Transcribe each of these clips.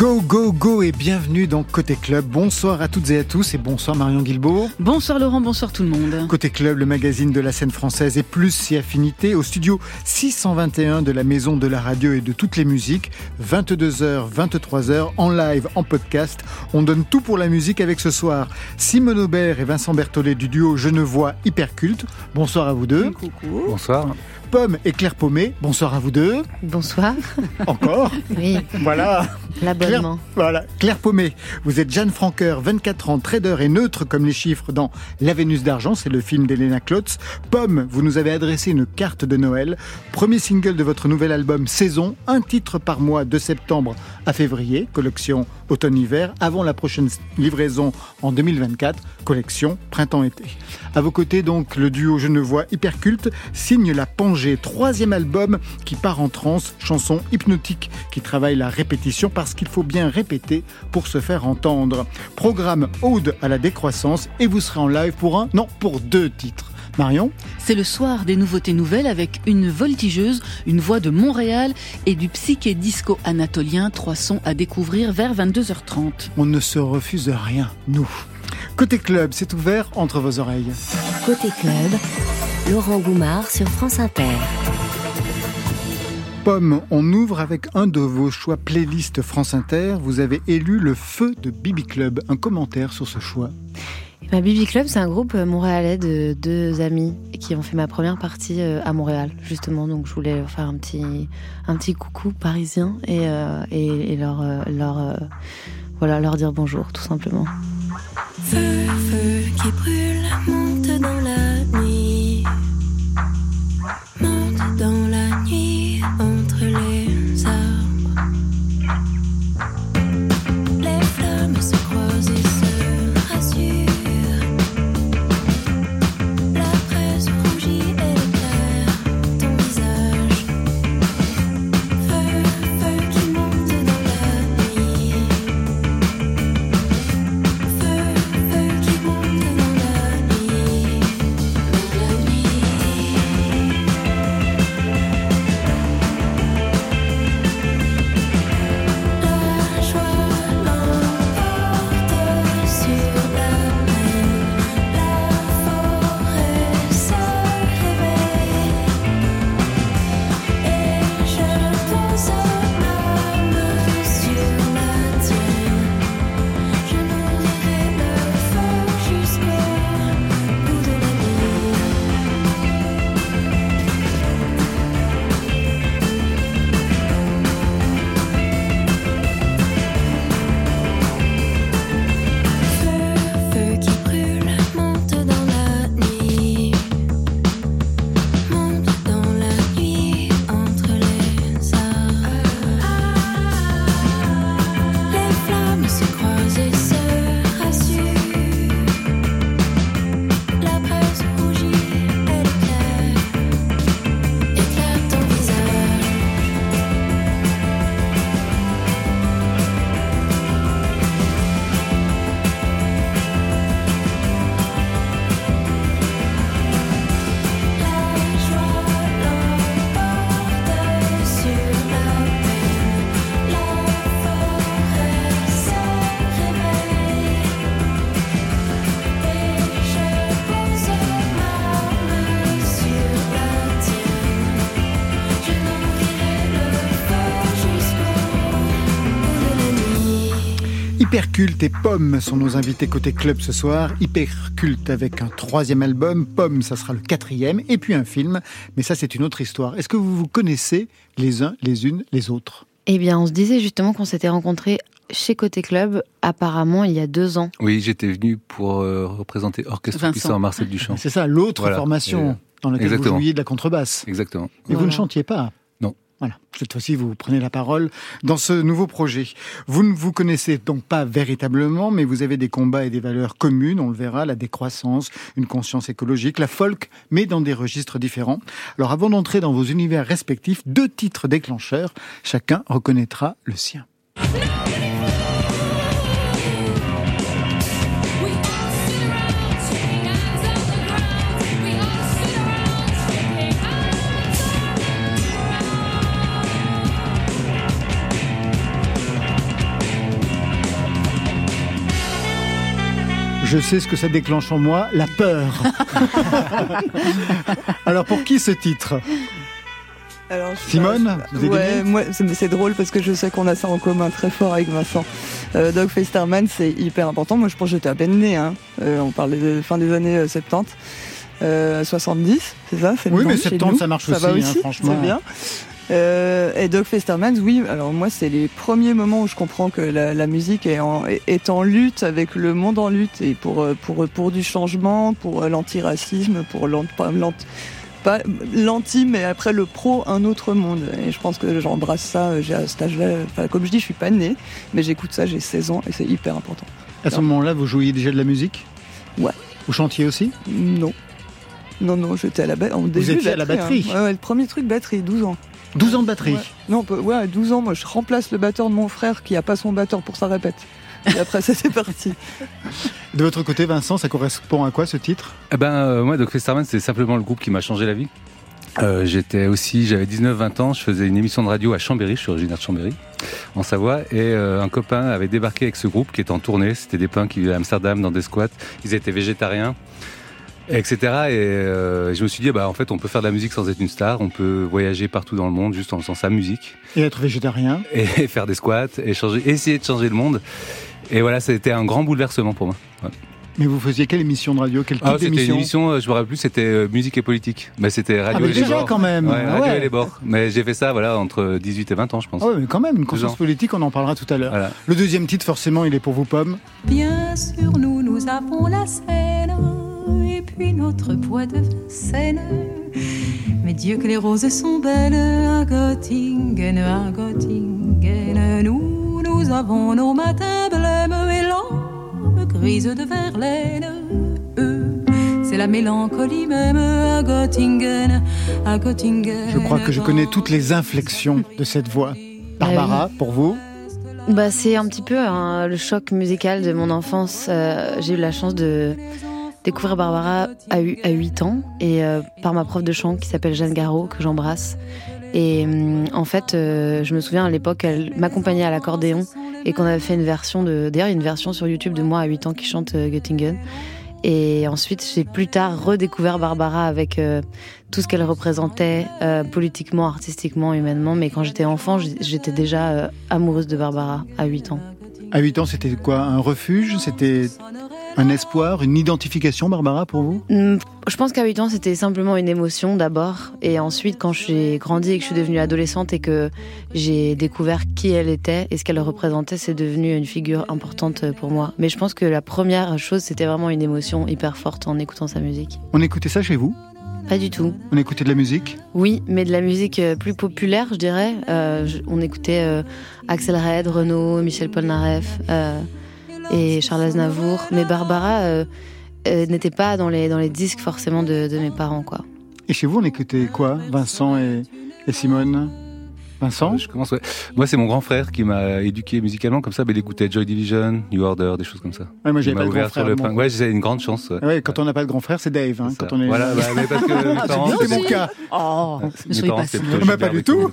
Go, go, go et bienvenue dans Côté Club. Bonsoir à toutes et à tous et bonsoir Marion Guilbault. Bonsoir Laurent, bonsoir tout le monde. Côté Club, le magazine de la scène française et plus si affinité au studio 621 de la Maison de la Radio et de toutes les musiques. 22h, 23h en live, en podcast. On donne tout pour la musique avec ce soir Simone Aubert et Vincent Berthollet du duo Genevois Hyperculte. Bonsoir à vous deux. Coucou. Bonsoir. Pomme et Claire Paumé. Bonsoir à vous deux. Bonsoir. Encore. Oui, Voilà. l'abonnement. Claire, voilà, Claire Paumé, vous êtes Jeanne Franqueur, 24 ans, trader et neutre comme les chiffres dans La Vénus d'argent, c'est le film d'Elena Klotz. Pomme, vous nous avez adressé une carte de Noël. Premier single de votre nouvel album Saison, un titre par mois de septembre à février, collection automne-hiver, avant la prochaine livraison en 2024, collection printemps-été. À vos côtés donc, le duo Genevois Hyperculte signe La Pangée, troisième album qui part en transe, chanson hypnotique qui travaille la répétition parce qu'il faut bien répéter pour se faire entendre. Programme Ode à la décroissance et vous serez en live pour un, non, pour deux titres. Marion C'est le soir des nouveautés nouvelles avec une voltigeuse, une voix de Montréal et du psyché disco anatolien, trois sons à découvrir vers 22h30. On ne se refuse rien, nous. Côté club, c'est ouvert entre vos oreilles. Côté club, Laurent Goumard sur France Inter. Pomme, on ouvre avec un de vos choix playlist France Inter. Vous avez élu le feu de Bibi Club. Un commentaire sur ce choix Ma Bibi Club, c'est un groupe euh, montréalais de deux amis qui ont fait ma première partie euh, à Montréal, justement. Donc, je voulais leur faire un petit, un petit coucou parisien et, euh, et, leur, leur, voilà, leur dire bonjour, tout simplement. Feu, feu qui brûle, Hyperculte et Pomme sont nos invités côté club ce soir. Hyperculte avec un troisième album. Pomme, ça sera le quatrième. Et puis un film. Mais ça, c'est une autre histoire. Est-ce que vous vous connaissez les uns, les unes, les autres? Eh bien, on se disait justement qu'on s'était rencontrés chez Côté Club, apparemment, il y a deux ans. Oui, j'étais venu pour euh, représenter Orchestre Vincent. Puissant Marcel Duchamp. C'est ça, l'autre Voilà. formation Et, dans laquelle exactement. vous jouiez de la contrebasse. Exactement. Et vous ne chantiez pas. Voilà. Cette fois-ci, vous prenez la parole dans ce nouveau projet. Vous ne vous connaissez donc pas véritablement, mais vous avez des combats et des valeurs communes, on le verra, la décroissance, une conscience écologique, la folk, mais dans des registres différents. Alors avant d'entrer dans vos univers respectifs, deux titres déclencheurs, chacun reconnaîtra le sien. Je sais ce que ça déclenche en moi, la peur. Alors pour qui ce titre? Alors, je- Simone, vous avez des Ouais, minutes? moi, c'est drôle parce que je sais qu'on a ça en commun très fort avec Vincent. Euh, Doug Festerman, c'est hyper important. Moi, je pense que j'étais à peine né. Hein. Euh, on parle de fin des années euh, 70. Euh, 70, c'est ça Oui, mais chez 70, nous. ça marche va aussi, hein, franchement. C'est bien. Euh, et Doug Festerman, oui, alors moi, c'est les premiers moments où je comprends que la, la musique est en, est en lutte avec le monde en lutte et pour, euh, pour, pour du changement, pour euh, l'antiracisme, pour l'anti, mais après le pro, un autre monde. Et je pense que j'embrasse ça, j'ai à cet âge-là. Enfin, comme je dis, je suis pas née, mais j'écoute ça, j'ai 16 ans et c'est hyper important. À ce moment-là, vous jouiez déjà de la musique? Ouais. Vous chantiez aussi? Non. Non, non, j'étais à la batterie. Vous étiez à la batterie ouais, ouais, le premier truc, batterie, 12 ans. 12 ans de batterie. Ouais. Non, ouais, à 12 ans, moi, je remplace le batteur de mon frère qui a pas son batteur pour sa répète. Et après, ça, c'est parti. De votre côté, Vincent, ça correspond à quoi ce titre? Eh ben, euh, moi, Doc Festerman, c'est simplement le groupe qui m'a changé la vie. Euh, j'étais aussi, j'avais 19-20 ans, je faisais une émission de radio à Chambéry, je suis originaire de Chambéry, en Savoie, et euh, un copain avait débarqué avec ce groupe qui était en tournée, c'était des pins qui vivaient à Amsterdam dans des squats, ils étaient végétariens, etc. Et euh, je me suis dit, bah, en fait, on peut faire de la musique sans être une star, on peut voyager partout dans le monde juste en faisant sa musique, Et être végétarien et faire des squats, et changer, essayer de changer le monde. Et voilà, c'était un grand bouleversement pour moi. Ouais. Mais vous faisiez quelle émission de radio? Quel type Ah, c'était une émission, euh, je me rappelle plus, c'était euh, musique et politique. Bah, c'était Radio Ah, mais et les bords. quand même Ouais, Ah Radio ouais. et les bords. Mais j'ai fait ça, voilà, entre 18 et 20 ans, je pense. Ah ouais, mais quand même, une conscience politique, on en parlera tout à l'heure. Voilà. Le deuxième titre, forcément, il est pour vous, Pomme. Bien sûr, nous, nous avons la et puis notre bois de Seine. Mais Dieu que les roses sont belles à Göttingen, à Göttingen. Nous, nous avons nos matins blêmes et l'âme grise de Verlaine. Eux, c'est la mélancolie même à Göttingen, à Göttingen. Je crois que je connais toutes les inflexions de cette voix. Barbara, pour vous? Bah, c'est un petit peu hein, le choc musical de mon enfance. Euh, j'ai eu la chance de découvrir Barbara à, hu- à 8 ans et euh, par ma prof de chant qui s'appelle Jeanne Garot, que j'embrasse. Et hum, en fait, euh, je me souviens à l'époque, elle m'accompagnait à l'accordéon et qu'on avait fait une version de. D'ailleurs, il y a une version sur YouTube de moi à 8 ans qui chante euh, Göttingen. Et ensuite, j'ai plus tard redécouvert Barbara avec tout ce qu'elle représentait politiquement, artistiquement, humainement. Mais quand j'étais enfant, j'étais déjà amoureuse de Barbara à 8 ans. À 8 ans, c'était quoi? Un refuge? C'était un espoir Une identification, Barbara, pour vous? Hmm, Je pense qu'à 8 ans, c'était simplement une émotion d'abord. Et ensuite, quand j'ai grandi et que je suis devenue adolescente et que j'ai découvert qui elle était et ce qu'elle représentait, c'est devenu une figure importante pour moi. Mais je pense que la première chose, c'était vraiment une émotion hyper forte en écoutant sa musique. On écoutait ça chez vous? Pas du tout. On écoutait de la musique? Oui, mais de la musique euh, plus populaire, je dirais. Euh, on écoutait euh, Axel Red, Renaud, Michel Polnareff euh, et Charles Aznavour. Mais Barbara euh, euh, n'était pas dans les, dans les disques forcément de, de mes parents, quoi. Et chez vous, on écoutait quoi Vincent et, et Simone? Vincent? Je commence, ouais. Moi, c'est mon grand frère qui m'a éduqué musicalement comme ça. Mais il écoutait Joy Division, New Order, des choses comme ça. Ouais, moi, j'avais pas de grand frère. le punk. Ouais, j'ai une grande chance. ouais. Ouais, quand on n'a pas de grand frère, c'est Dave. Hein, C'est quand on est... Voilà, bah, mais parce que mes Ah, parents, c'est mon cas. Oh, mes soyez parents, pas c'était si. plutôt Mais pas du tout.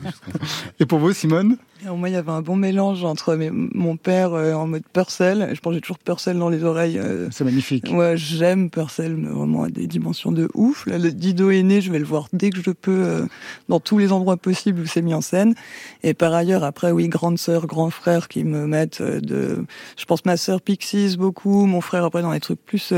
Et pour vous, Simone? Moi, il y avait un bon mélange entre mes- mon père euh, en mode Purcell. Je pense que j'ai toujours Purcell dans les oreilles. euh, C'est magnifique. Ouais, j'aime Purcell, mais vraiment à des dimensions de ouf. Là, le Dido est né, je vais le voir dès que je peux, euh, dans tous les endroits possibles où c'est mis en scène. Et par ailleurs, après, oui, grande sœur, grand frère qui me mettent euh, de... Je pense ma sœur Pixies beaucoup, mon frère après dans les trucs plus...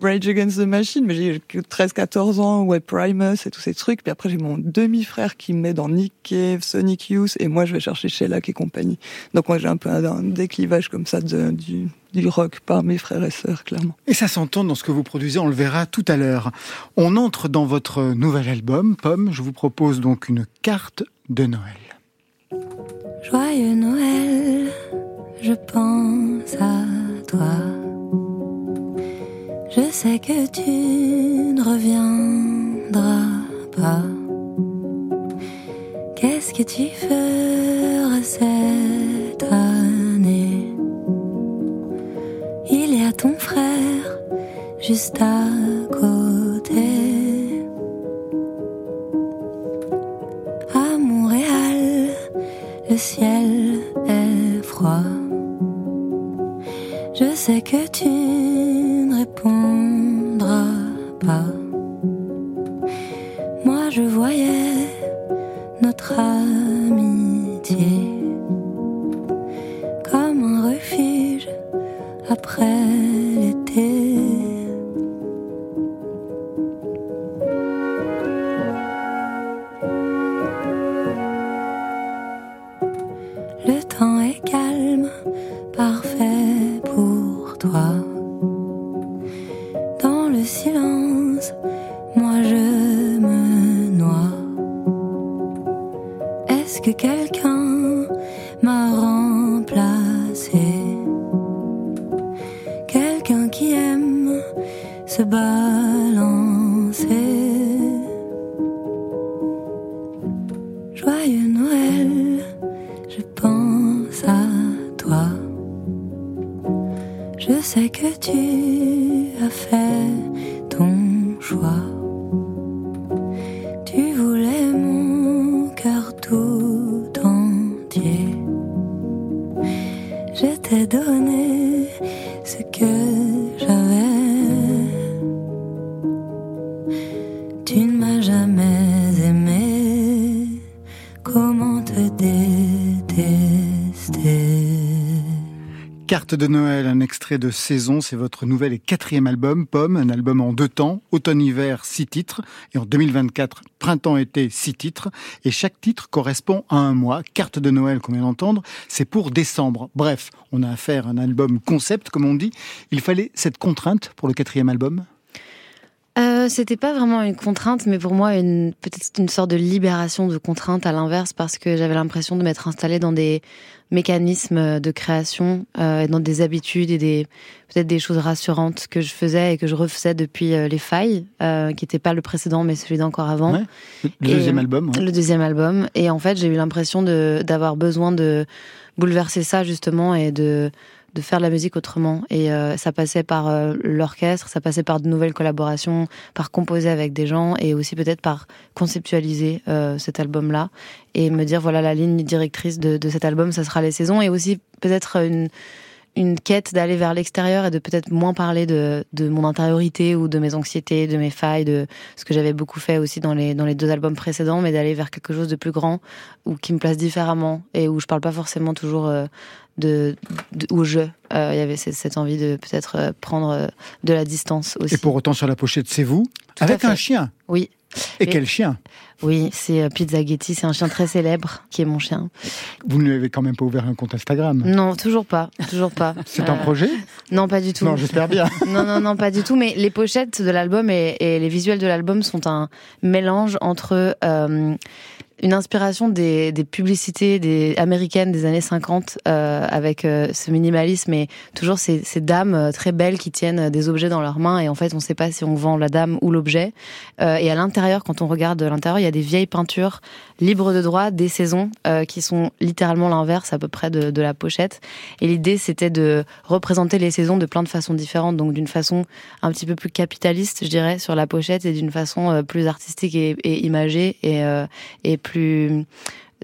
Rage Against the Machine, mais j'ai que 13-14 ans, ouais, Primus et tous ces trucs. Puis après, j'ai mon demi-frère qui me met dans Nick Cave, Sonic Youth, et moi, je vais chercher Shellac et compagnie. Donc moi, j'ai un peu un, un déclivage comme ça de, du, du rock par mes frères et sœurs, clairement. Et ça s'entend dans ce que vous produisez, on le verra tout à l'heure. On entre dans votre nouvel album, Pomme. Je vous propose donc une carte de Noël. Joyeux Noël, je pense à toi. Je sais que tu ne reviendras pas. Qu'est-ce que tu feras cette année? Il y a ton frère juste à côté. À Montréal, le ciel est froid. Je sais que tu ne répondras pas. Moi je voyais notre amitié comme un refuge après Carte de Noël, un extrait de Saison, c'est votre nouvel et quatrième album, Pomme, un album en deux temps, automne-hiver, six titres, et en 2024, printemps-été, six titres, et chaque titre correspond à un mois. Carte de Noël, qu'on vient d'entendre, c'est pour décembre. Bref, on a affaire à un album concept, comme on dit. Il fallait cette contrainte pour le quatrième album? Euh, C'était pas vraiment une contrainte, mais pour moi, une, peut-être une sorte de libération de contrainte à l'inverse, parce que j'avais l'impression de m'être installée dans des mécanismes de création, euh, et dans des habitudes et des peut-être des choses rassurantes que je faisais et que je refaisais depuis euh, les failles, euh, qui n'était pas le précédent, mais celui d'encore avant. Ouais. Le deuxième album. ouais. Le deuxième album. Et en fait, j'ai eu l'impression de d'avoir besoin de bouleverser ça justement et de de faire de la musique autrement. Et euh, ça passait par euh, l'orchestre, ça passait par de nouvelles collaborations, par composer avec des gens et aussi peut-être par conceptualiser euh, cet album-là et me dire voilà la ligne directrice de, de cet album, ça sera les saisons et aussi peut-être une une quête d'aller vers l'extérieur et de peut-être moins parler de, de mon intériorité ou de mes anxiétés, de mes failles, de ce que j'avais beaucoup fait aussi dans les, dans les deux albums précédents, mais d'aller vers quelque chose de plus grand ou qui me place différemment et où je parle pas forcément toujours euh, de, de où je. Euh, Il y avait cette, envie de peut-être euh, prendre de la distance aussi. Et pour autant, sur la pochette, c'est vous, Tout avec un chien? Oui. Et, Et- quel chien Oui, c'est euh, Pizza Getty, c'est un chien très célèbre qui est mon chien. Vous ne lui avez quand même pas ouvert un compte Instagram. Non, toujours pas, toujours pas. C'est un Euh, projet Non, pas du tout. Non, j'espère bien. non, non, non, pas du tout. Mais les pochettes de l'album et, et les visuels de l'album sont un mélange entre euh, une inspiration des, des publicités des américaines des années 50 euh, avec euh, ce minimalisme et toujours ces, ces dames euh, très belles qui tiennent des objets dans leurs mains et en fait on ne sait pas si on vend la dame ou l'objet. Euh, et à l'intérieur, quand on regarde l'intérieur, il y a des vieilles peintures libres de droit des saisons euh, qui sont littéralement l'inverse à peu près de, de la pochette. Et l'idée c'était de représenter les saisons de plein de façons différentes, donc d'une façon un petit peu plus capitaliste, je dirais, sur la pochette et d'une façon euh, plus artistique et, et imagée et, euh, et plus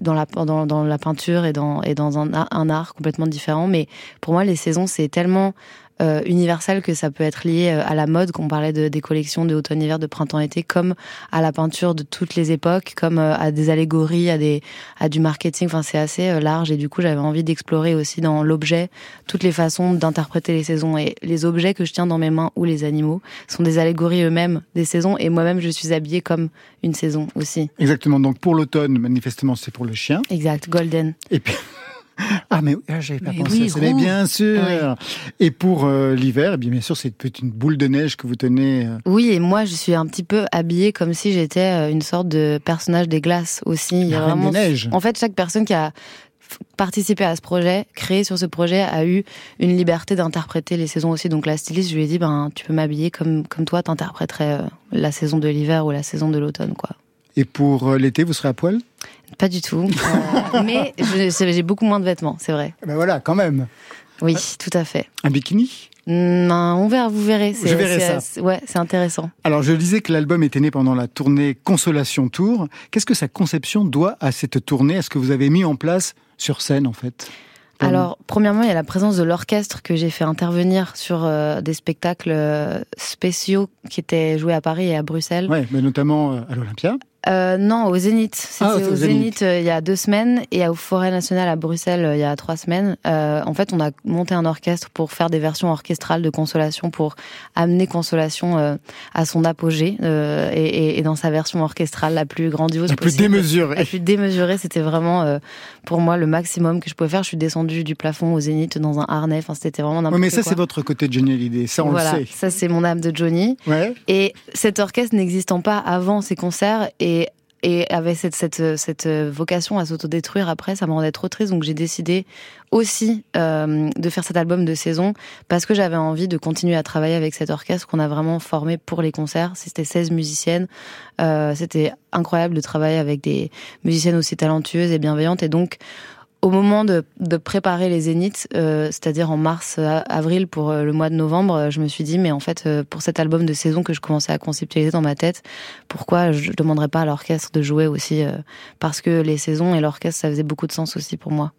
dans la dans, la peinture et dans un, un art complètement différent. Mais pour moi, les saisons c'est tellement euh, universel que ça peut être lié euh, à la mode, qu'on parlait de, des collections de automne-hiver, de printemps-été, comme à la peinture de toutes les époques, comme euh, à des allégories, à des à du marketing. Enfin, c'est assez euh, large et du coup, j'avais envie d'explorer aussi dans l'objet toutes les façons d'interpréter les saisons et les objets que je tiens dans mes mains ou les animaux sont des allégories eux-mêmes des saisons et moi-même je suis habillée comme une saison aussi. Exactement. Donc pour l'automne, manifestement, c'est pour le chien. Exact, golden. Et puis. Ah mais ah, j'avais pas Mais pensé oui, à ça. Mais bien sûr. Et pour euh, l'hiver, eh bien, bien sûr, c'est une petite boule de neige que vous tenez. euh, Oui, et moi je suis un petit peu habillée comme si j'étais euh, une sorte de personnage des glaces aussi. Il y a La Reine vraiment des Neiges. En fait, chaque personne qui a participé à ce projet, créé sur ce projet, a eu une liberté d'interpréter les saisons aussi. Donc la styliste, je lui ai dit, ben tu peux m'habiller comme comme toi, t'interpréterais la saison de l'hiver ou la saison de l'automne, quoi. Et pour euh, l'été, vous serez à poil? Pas du tout. Euh, mais j'ai beaucoup moins de vêtements, c'est vrai. Ben voilà, quand même. Oui, tout à fait. Un bikini? Hmm, on verra, vous verrez. Je verrai ça. Ouais, c'est intéressant. Alors, je disais que l'album était né pendant la tournée Consolation Tour. Qu'est-ce que sa conception doit à cette tournée? Est-ce que vous avez mis en place sur scène, en fait? Alors, premièrement, il y a la présence de l'orchestre que j'ai fait intervenir sur euh, des spectacles euh, spéciaux qui étaient joués à Paris et à Bruxelles. Ouais, mais notamment euh, à l'Olympia. Euh, non, au Zénith. C'était Ah, c'est au Zénith, euh, il y a deux semaines et au Forêt Nationale à Bruxelles euh, il y a trois semaines. Euh, en fait, on a monté un orchestre pour faire des versions orchestrales de Consolation pour amener Consolation euh, à son apogée euh, et, et- et dans sa version orchestrale la plus grandiose La plus possible. démesurée. La plus démesurée, c'était vraiment euh, pour moi le maximum que je pouvais faire. Je suis descendue du plafond au Zénith dans un harnais. Enfin, c'était vraiment n'importe Ouais, mais ça, c'est votre côté de Johnny Hallyday. Ça, on voilà, le sait. ça c'est mon âme de Johnny. Ouais. Et cet orchestre n'existant pas avant ces concerts et, et avait cette, cette, cette vocation à s'autodétruire après, ça me rendait trop triste. Donc j'ai décidé aussi euh, de faire cet album de saison parce que j'avais envie de continuer à travailler avec cet orchestre qu'on a vraiment formé pour les concerts. C'était 16 musiciennes. Euh, C'était incroyable de travailler avec des musiciennes aussi talentueuses et bienveillantes. Et donc, au moment de, préparer les zéniths, euh, c'est-à-dire en mars, euh, avril pour euh, le mois de novembre, je me suis dit, mais en fait, pour cet album de saison que je commençais à conceptualiser dans ma tête, pourquoi je ne demanderais pas à l'orchestre de jouer aussi Parce que les saisons et l'orchestre, ça faisait beaucoup de sens aussi pour moi.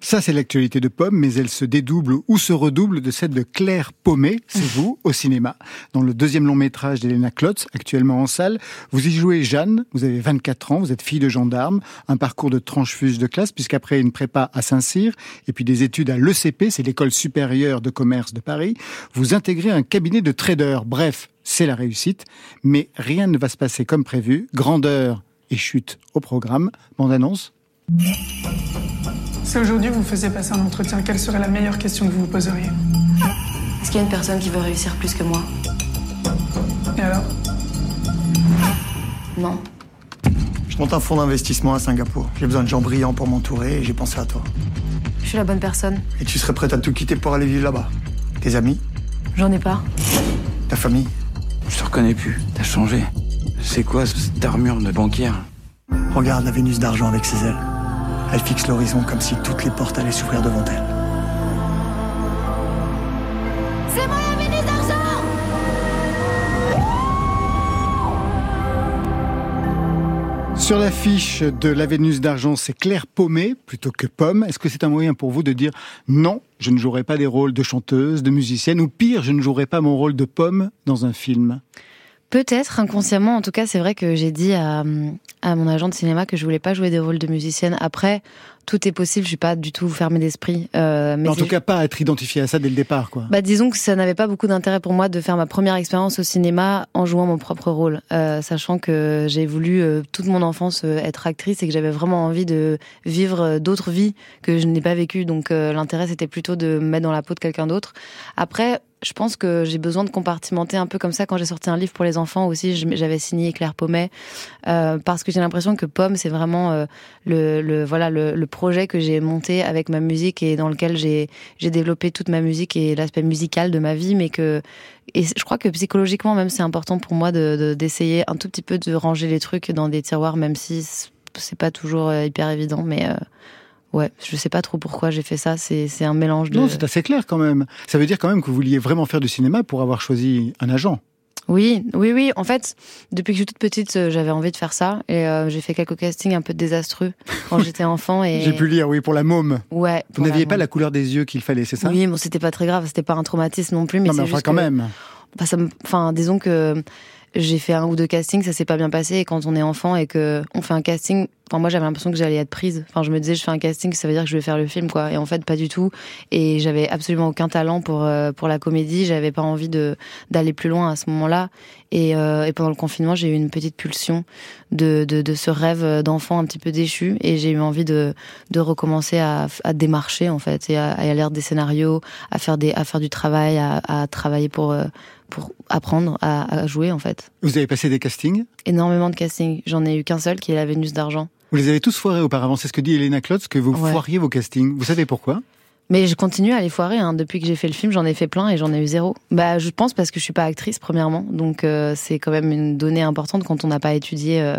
Ça, c'est l'actualité de Pomme, mais elle se dédouble ou se redouble de celle de Claire Paumet, c'est vous, au cinéma. Dans le deuxième long métrage d'Elena Klotz, actuellement en salle, vous y jouez Jeanne, vous avez 24 ans, vous êtes fille de gendarme, un parcours de tranchefuge de classe, puisqu'après une prépa à Saint-Cyr, et puis des études à l'ECP, c'est l'école supérieure de commerce de Paris, vous intégrez un cabinet de traders. Bref, c'est la réussite, mais rien ne va se passer comme prévu. Grandeur et chute au programme. Bande annonce. Si aujourd'hui vous faisiez passer un entretien, quelle serait la meilleure question que vous vous poseriez Est-ce qu'il y a une personne qui veut réussir plus que moi Et alors Non. Je monte un fonds d'investissement à Singapour. J'ai besoin de gens brillants pour m'entourer et j'ai pensé à toi. Je suis la bonne personne. Et tu serais prête à tout quitter pour aller vivre là-bas? Tes amis? J'en ai pas. Ta famille? Je te reconnais plus. T'as changé. C'est quoi cette armure de banquière? Regarde la Vénus d'argent avec ses ailes. Elle fixe l'horizon comme si toutes les portes allaient s'ouvrir devant elle. C'est moi la Vénus d'argent Sur l'affiche de la Vénus d'argent, c'est Claire Paumet plutôt que Pomme. Est-ce que c'est un moyen pour vous de dire non, je ne jouerai pas des rôles de chanteuse, de musicienne, ou pire, je ne jouerai pas mon rôle de Pomme dans un film? Peut-être inconsciemment, en tout cas, c'est vrai que j'ai dit à, mon agent de cinéma que je voulais pas jouer des rôles de musicienne. Après, tout est possible, je suis pas du tout fermée d'esprit. Euh, mais En tout cas, pas être identifié à ça dès le départ, quoi. Bah, disons que ça n'avait pas beaucoup d'intérêt pour moi de faire ma première expérience au cinéma en jouant mon propre rôle, euh, sachant que j'ai voulu euh, toute mon enfance euh, être actrice et que j'avais vraiment envie de vivre euh, d'autres vies que je n'ai pas vécues. Donc euh, l'intérêt c'était plutôt de me mettre dans la peau de quelqu'un d'autre. Après, je pense que j'ai besoin de compartimenter un peu comme ça. Quand j'ai sorti un livre pour les enfants aussi, j'avais signé Claire Paumet euh, parce que j'ai l'impression que Pomme c'est vraiment euh, le, le voilà le, le projet que j'ai monté avec ma musique et dans lequel j'ai développé toute ma musique et l'aspect musical de ma vie, mais que et je crois que psychologiquement même c'est important pour moi de de- d'essayer un tout petit peu de ranger les trucs dans des tiroirs, même si c'est pas toujours euh, hyper évident, mais euh, ouais, je sais pas trop pourquoi j'ai fait ça. C'est un mélange de Non, c'est assez clair quand même. Ça veut dire quand même que vous vouliez vraiment faire du cinéma pour avoir choisi un agent. Oui, oui, oui. En fait, depuis que je suis toute petite, euh, j'avais envie de faire ça et euh, j'ai fait quelques castings un peu désastreux quand j'étais enfant et J'ai pu lire, oui, pour la môme. ouais. Vous n'aviez pas la couleur des yeux qu'il fallait, c'est ça? Oui, bon, c'était pas très grave, c'était pas un traumatisme non plus, mais Non, mais enfin, juste quand que- même. Bah, ça me- enfin, disons que j'ai fait un ou deux castings, ça s'est pas bien passé. Et quand on est enfant et que on fait un casting, enfin moi j'avais l'impression que j'allais être prise. Enfin, je me disais je fais un casting, ça veut dire que je vais faire le film, quoi. Et en fait, pas du tout. Et j'avais absolument aucun talent pour euh, pour la comédie. J'avais pas envie de d'aller plus loin à ce moment-là. Et, euh, et pendant le confinement, j'ai eu une petite pulsion de de, de ce rêve d'enfant un petit peu déchu. Et j'ai eu envie de de recommencer à, à démarcher en fait et à, à lire des scénarios, à faire des à faire du travail, à, à travailler pour euh, pour apprendre à, à jouer en fait. Vous avez passé des castings Énormément de casting. J'en ai eu qu'un seul qui est la Vénus d'argent. Vous les avez tous foirés auparavant. C'est ce que dit Elena Klotz, que vous Ouais. foiriez vos castings. Vous savez pourquoi Mais je continue à les foirer. Hein. Depuis que j'ai fait le film, j'en ai fait plein et j'en ai eu zéro. Bah, je pense parce que je suis pas actrice premièrement, donc euh, c'est quand même une donnée importante quand on n'a pas étudié euh,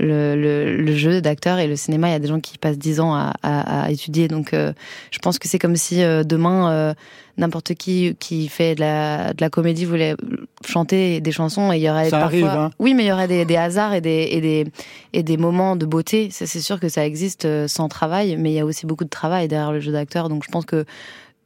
le, le, le jeu d'acteur et le cinéma. Il y a des gens qui passent dix ans à, à, à étudier, donc euh, je pense que c'est comme si demain, n'importe qui qui fait de la, de la comédie voulait chanter des chansons et il y aurait Ça parfois arrive, hein. oui mais il y aurait des, des hasards et des, et des et des moments de beauté Ça, c'est sûr que ça existe euh, sans travail mais il y a aussi beaucoup de travail derrière le jeu d'acteur donc je pense que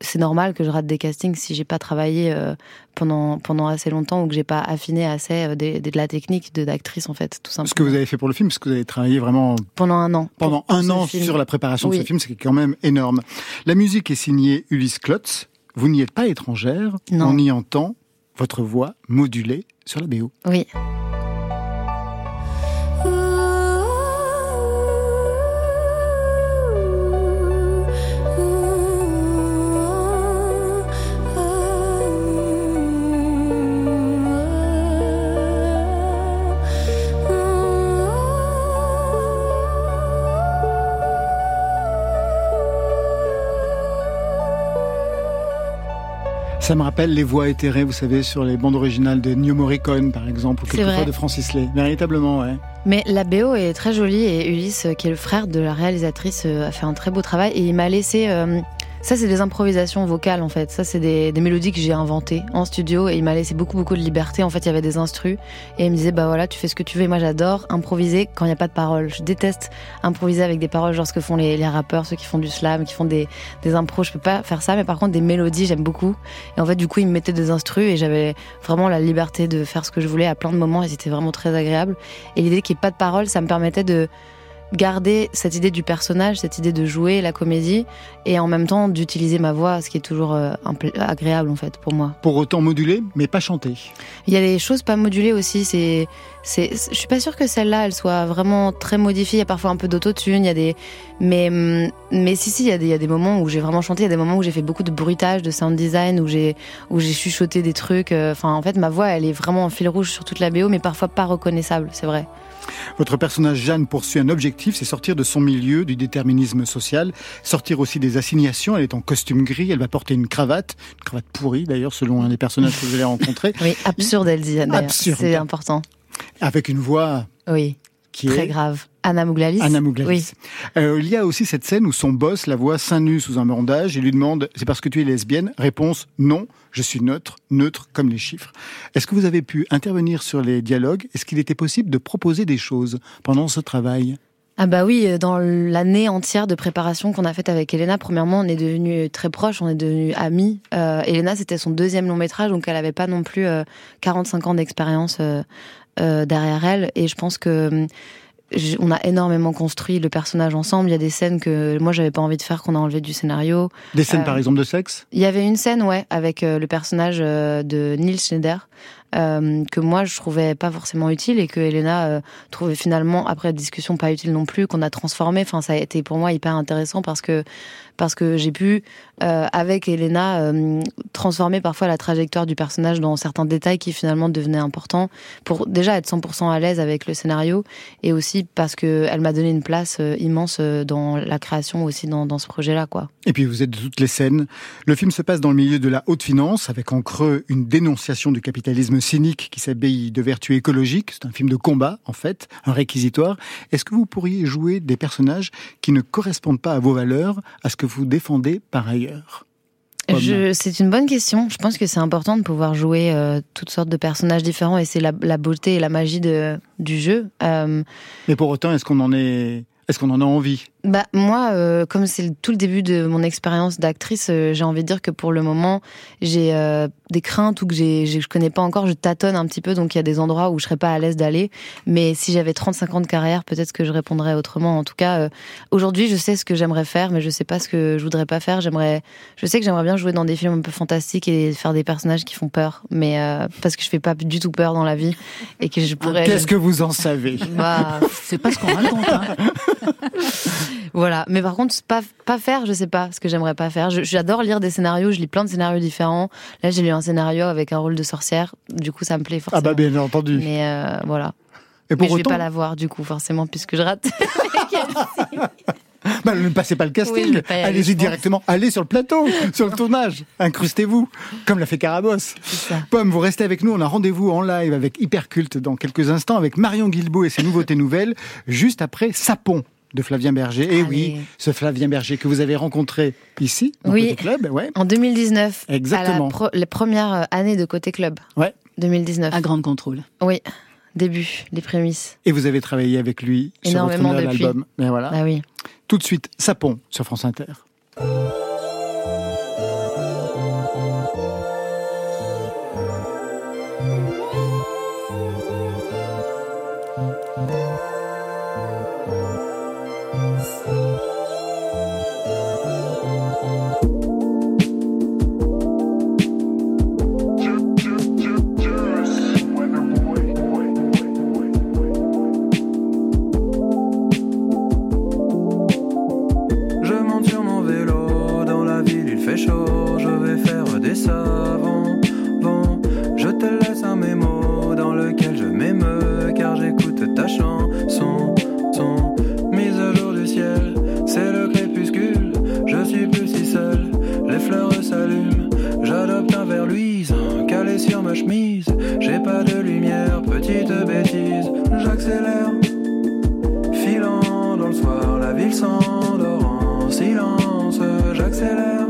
c'est normal que je rate des castings si j'ai pas travaillé euh, pendant pendant assez longtemps ou que j'ai pas affiné assez euh, des- de la technique de d'actrice en fait tout Ce simplement que vous avez fait pour le film, parce que vous avez travaillé vraiment pendant un an pendant un ce an film. sur la préparation de ce film, c'est quand même énorme. La musique est signée Ulysse Klotz. Vous n'y êtes pas étrangère. Non. On y entend votre voix modulée sur la BO. oui Ça me rappelle les voix éthérées, vous savez, sur les bandes originales de New Morricone, par exemple, ou quelquefois de Francis Lay. Véritablement, ouais. Mais la BO est très jolie et Ulysse, euh, qui est le frère de la réalisatrice, euh, a fait un très beau travail et il m'a laissé. euh, ça, c'est des improvisations vocales en fait. Ça, c'est des, des mélodies que j'ai inventées en studio et il m'a laissé beaucoup, beaucoup de liberté. En fait, il y avait des instrus et il me disait, bah voilà, tu fais ce que tu veux. Et moi, j'adore improviser quand il n'y a pas de paroles. Je déteste improviser avec des paroles, genre ce que font les, rappeurs, ceux qui font du slam, qui font des, des impros. Je peux pas faire ça, mais par contre, des mélodies, j'aime beaucoup. Et en fait, du coup, il me mettait des instrus et j'avais vraiment la liberté de faire ce que je voulais à plein de moments et c'était vraiment très agréable. Et l'idée qu'il n'y ait pas de parole, ça me permettait de garder cette idée du personnage, cette idée de jouer la comédie et en même temps d'utiliser ma voix, ce qui est toujours euh, agréable en fait pour moi. Pour autant modulé, mais pas chanté. Il y a des choses pas modulées aussi. C'est, c'est, je suis pas sûre que celle-là, elle soit vraiment très modifiée. Il y a parfois un peu d'autotune. Il y a des, mais, hum, mais si si, il y a des, il y a des moments où j'ai vraiment chanté. Il y a des moments où j'ai fait beaucoup de bruitage, de sound design, où j'ai, où j'ai chuchoté des trucs. Euh, Enfin, en fait, ma voix, elle est vraiment en fil rouge sur toute la BO, mais parfois pas reconnaissable. C'est vrai. Votre personnage Jeanne poursuit un objectif, c'est sortir de son milieu, du déterminisme social, sortir aussi des assignations. Elle est en costume gris, elle va porter une cravate, une cravate pourrie d'ailleurs selon un des personnages que vous allez rencontrer, Oui, absurde, elle dit. C'est important. avec une voix Oui, qui très est grave. Anna Mouglalis. Anna Mouglalis. Oui. Euh, il y a aussi cette scène où son boss la voit seins nus sous un bandage et lui demande c'est parce que tu es lesbienne? Réponse non, je suis neutre, neutre comme les chiffres. Est-ce que vous avez pu intervenir sur les dialogues? Est-ce qu'il était possible de proposer des choses pendant ce travail? Ah bah oui, euh, dans l'année entière de préparation qu'on a faite avec Elena, premièrement, on est devenus très proches, on est devenus amis. Euh, Elena, c'était son deuxième long métrage, donc elle avait pas non plus euh, 45 ans d'expérience euh, derrière elle. Et je pense que hum, on a énormément construit le personnage ensemble. Il y a des scènes que moi j'avais pas envie de faire, qu'on a enlevé du scénario. Des scènes Euh, par exemple de sexe? Il y avait une scène, ouais, avec euh, le personnage euh, de Neil Schneider, euh, que moi je trouvais pas forcément utile et que Elena euh, trouvait finalement, après discussion, pas utile non plus, qu'on a transformé. Enfin, ça a été pour moi hyper intéressant parce que parce que j'ai pu, euh, avec Elena, transformer parfois la trajectoire du personnage dans certains détails qui finalement devenaient importants pour déjà être 100% à l'aise avec le scénario et aussi parce que elle m'a donné une place immense dans la création aussi dans, dans ce projet-là, quoi. Et puis vous êtes de toutes les scènes. Le film se passe dans le milieu de la haute finance, avec en creux une dénonciation du capitalisme cynique qui s'habille de vertus écologiques. C'est un film de combat, en fait, un réquisitoire. Est-ce que vous pourriez jouer des personnages qui ne correspondent pas à vos valeurs, à ce que vous défendez par ailleurs? C'est une bonne question. Je pense que c'est important de pouvoir jouer euh, toutes sortes de personnages différents et c'est la, la beauté et la magie de, du jeu. Euh, Mais pour autant, est-ce qu'on en est, est-ce qu'on en a envie? Bah moi, euh, comme c'est tout le début de mon expérience d'actrice, euh, j'ai envie de dire que pour le moment, j'ai euh, des craintes ou que j'ai, j'ai- je connais pas encore, je tâtonne un petit peu, donc il y a des endroits où je serais pas à l'aise d'aller. Mais si j'avais 35 ans de carrière, peut-être que je répondrais autrement. En tout cas, euh, aujourd'hui, je sais ce que j'aimerais faire, mais je sais pas ce que je voudrais pas faire. J'aimerais, je sais que j'aimerais bien jouer dans des films un peu fantastiques et faire des personnages qui font peur, mais euh, parce que je fais pas du tout peur dans la vie et que je pourrais. Qu'est-ce que vous en savez? Bah, C'est pas ce qu'on raconte. Hein. Voilà, mais par contre, pas, pas faire, je sais pas ce que j'aimerais pas faire. Je- J'adore lire des scénarios, je lis plein de scénarios différents. Là, j'ai lu un scénario avec un rôle de sorcière, du coup, ça me plaît Ah forcément. bah bien entendu. Mais euh, voilà. Et Mais pour je vais autant, pas la voir, du coup, forcément, puisque je rate. bah, ne passez pas le casting. Allez-y directement. Allez sur le plateau, sur le tournage. Incrustez-vous, comme l'a fait Carabosse. Pomme, vous restez avec nous. On a rendez-vous en live avec Hyperculte dans quelques instants avec Marion Guilbault et ses nouveautés nouvelles, juste après Sapon. de Flavien Berger. Et oui, ce Flavien Berger que vous avez rencontré ici, au Oui. Côté Club. Ouais. En 2019. Exactement. À la, pro- les premières années de Côté Club. Ouais. 2019. À grande contrôle. Oui. Début, les prémices. Et vous avez travaillé avec lui sur votre Énormément nouvel depuis. album. Mais voilà. Bah oui. Tout de suite, Sapon sur France Inter. Sur ma chemise, j'ai pas de lumière, petite bêtise, j'accélère. Filant dans le soir, la ville s'endort en silence. J'accélère,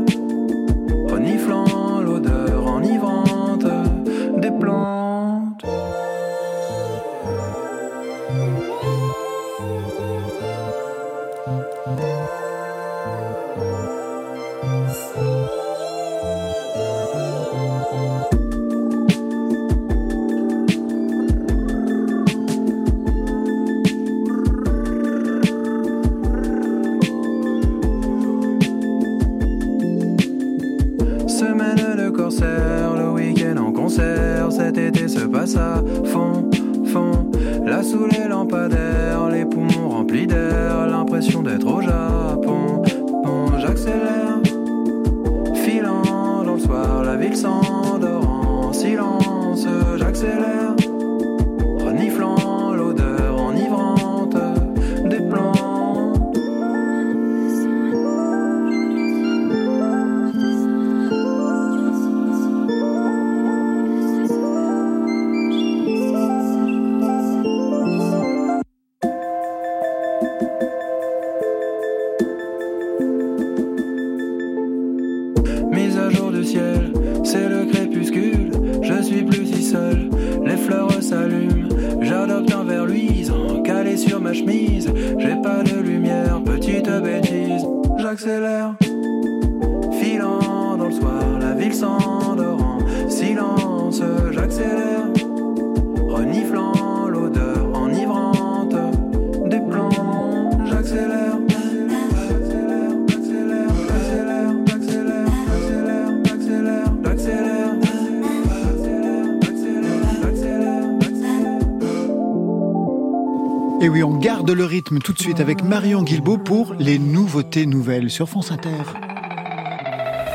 On garde le rythme tout de suite avec Marion Guilbault pour les nouveautés nouvelles sur France Inter.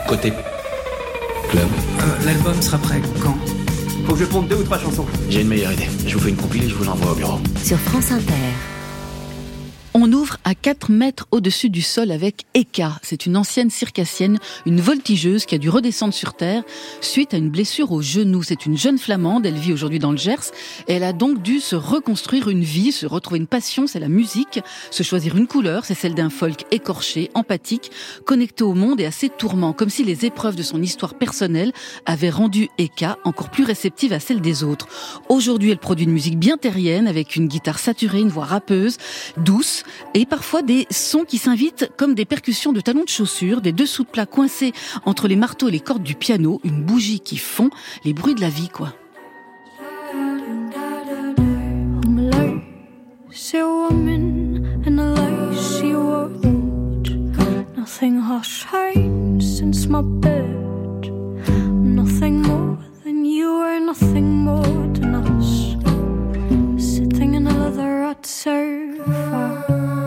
Côté club. Euh, L'album sera prêt quand? Faut que je ponde deux ou trois chansons. J'ai une meilleure idée. Je vous fais une compile et je vous l'envoie au bureau. Sur France Inter. On ouvre à 4 mètres au-dessus du sol avec Eka. C'est une ancienne circassienne, une voltigeuse qui a dû redescendre sur Terre suite à une blessure au genou. C'est une jeune flamande, elle vit aujourd'hui dans le Gers. Et elle a donc dû se reconstruire une vie, se retrouver une passion, c'est la musique. Se choisir une couleur, c'est celle d'un folk écorché, empathique, connecté au monde et à ses tourments. Comme si les épreuves de son histoire personnelle avaient rendu Eka encore plus réceptive à celle des autres. Aujourd'hui, elle produit une musique bien terrienne avec une guitare saturée, une voix rappeuse, douce et parfois des sons qui s'invitent comme des percussions de talons de chaussures, des dessous de plats coincés entre les marteaux et les cordes du piano, une bougie qui fond, les bruits de la vie quoi. Sitting in a leatherette sofa.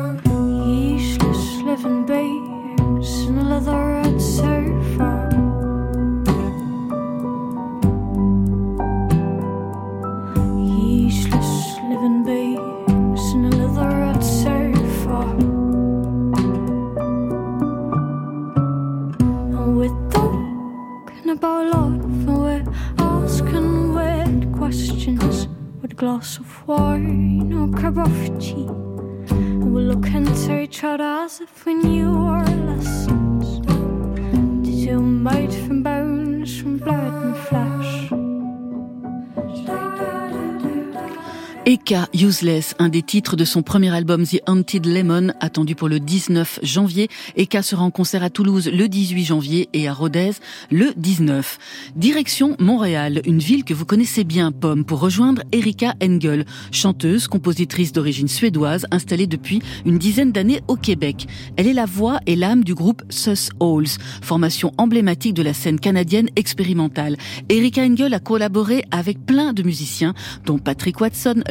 Useless living beings in a leatherette sofa. Useless, un des titres de son premier album The Haunted Lemon, attendu pour le 19 janvier. Eka sera en concert à Toulouse le 18 janvier et à Rodez le 19. Direction Montréal, une ville que vous connaissez bien, Pomme, pour rejoindre Erika Engel, chanteuse, compositrice d'origine suédoise, installée depuis une dizaine d'années au Québec. Elle est la voix et l'âme du groupe Sus Halls, formation emblématique de la scène canadienne expérimentale. Erika Engel a collaboré avec plein de musiciens, dont Patrick Watson,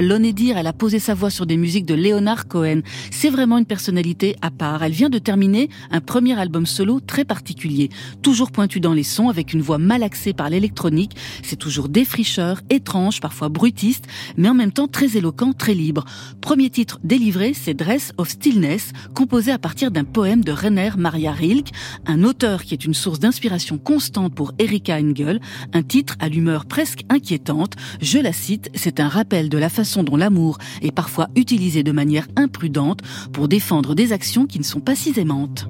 Elle a posé sa voix sur des musiques de Leonard Cohen. C'est vraiment une personnalité à part. Elle vient de terminer un premier album solo très particulier, toujours pointu dans les sons, avec une voix malaxée par l'électronique. C'est toujours défricheur, étrange, parfois brutiste, mais en même temps très éloquent, très libre. Premier titre délivré, c'est Dress of Stillness, composé à partir d'un poème de Rainer Maria Rilke, un auteur qui est une source d'inspiration constante pour Erika Engel, un titre à l'humeur presque inquiétante. Je la cite, c'est un rappel de la façon dont l'amour est parfois utilisé de manière imprudente pour défendre des actions qui ne sont pas si aimantes.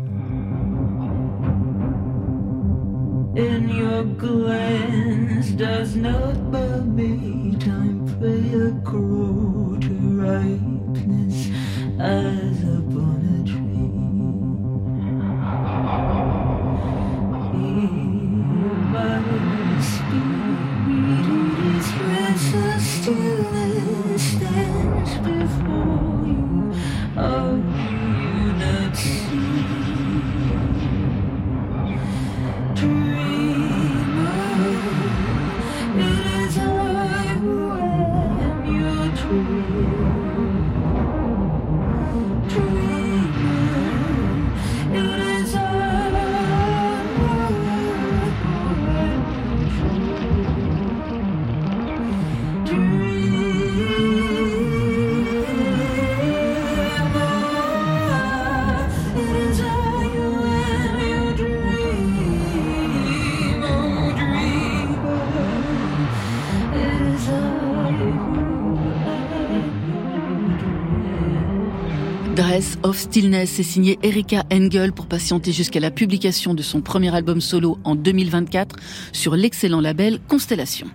Stillness est signé Erika Engel pour patienter jusqu'à la publication de son premier album solo en 2024 sur l'excellent label Constellation.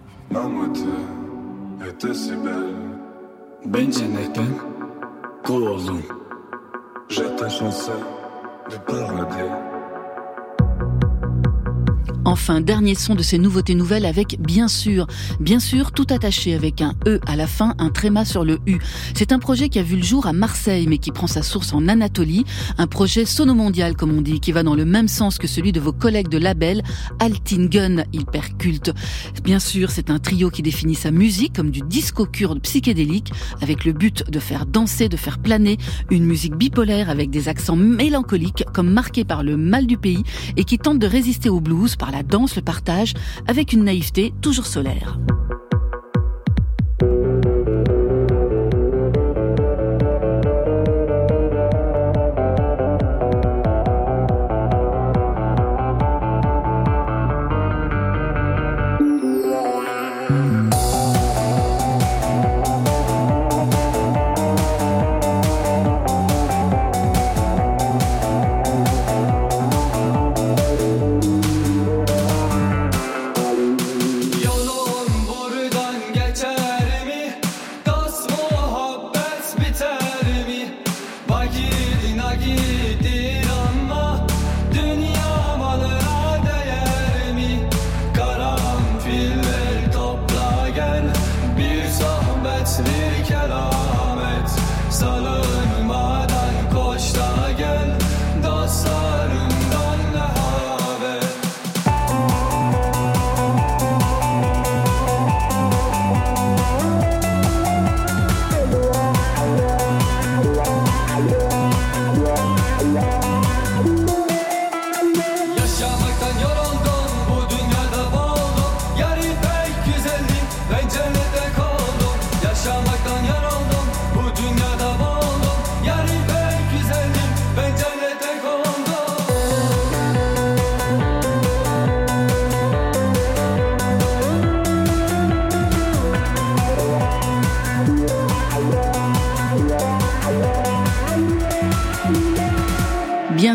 Enfin, dernier son de ces nouveautés nouvelles avec Bien sûr. Bien sûr, tout attaché avec un E à la fin, un tréma sur le U. C'est un projet qui a vu le jour à Marseille, mais qui prend sa source en Anatolie. Un projet sono-mondial, comme on dit, qui va dans le même sens que celui de vos collègues de label, Altingen, hyper culte. Bien sûr, c'est un trio qui définit sa musique comme du disco kurde psychédélique, avec le but de faire danser, de faire planer, une musique bipolaire avec des accents mélancoliques, comme marqués par le mal du pays, et qui tente de résister au blues par la danse, le partage, avec une naïveté toujours solaire.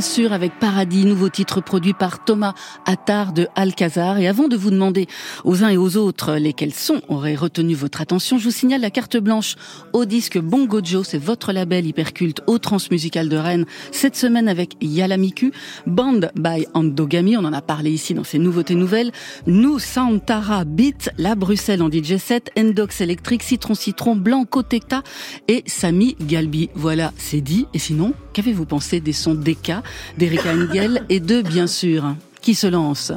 Sûr avec Paradis, nouveau titre produit par Thomas Attard de Alcazar. Et avant de vous demander aux uns et aux autres lesquels sons auraient retenu votre attention, je vous signale la carte blanche au disque Bongo Joe, c'est votre label hyperculte au transmusical de Rennes, cette semaine avec Yalamiku, Band by Andogami, on en a parlé ici dans ces nouveautés nouvelles, Nous Santara Beat, La Bruxelles en DJ 7, Endox électrique, Citron Citron, Blanco Tecta et Sami Galbi. Voilà, c'est dit. Et sinon, qu'avez-vous pensé des sons d'Eka, d'Erika Engel et de, bien sûr, qui se lance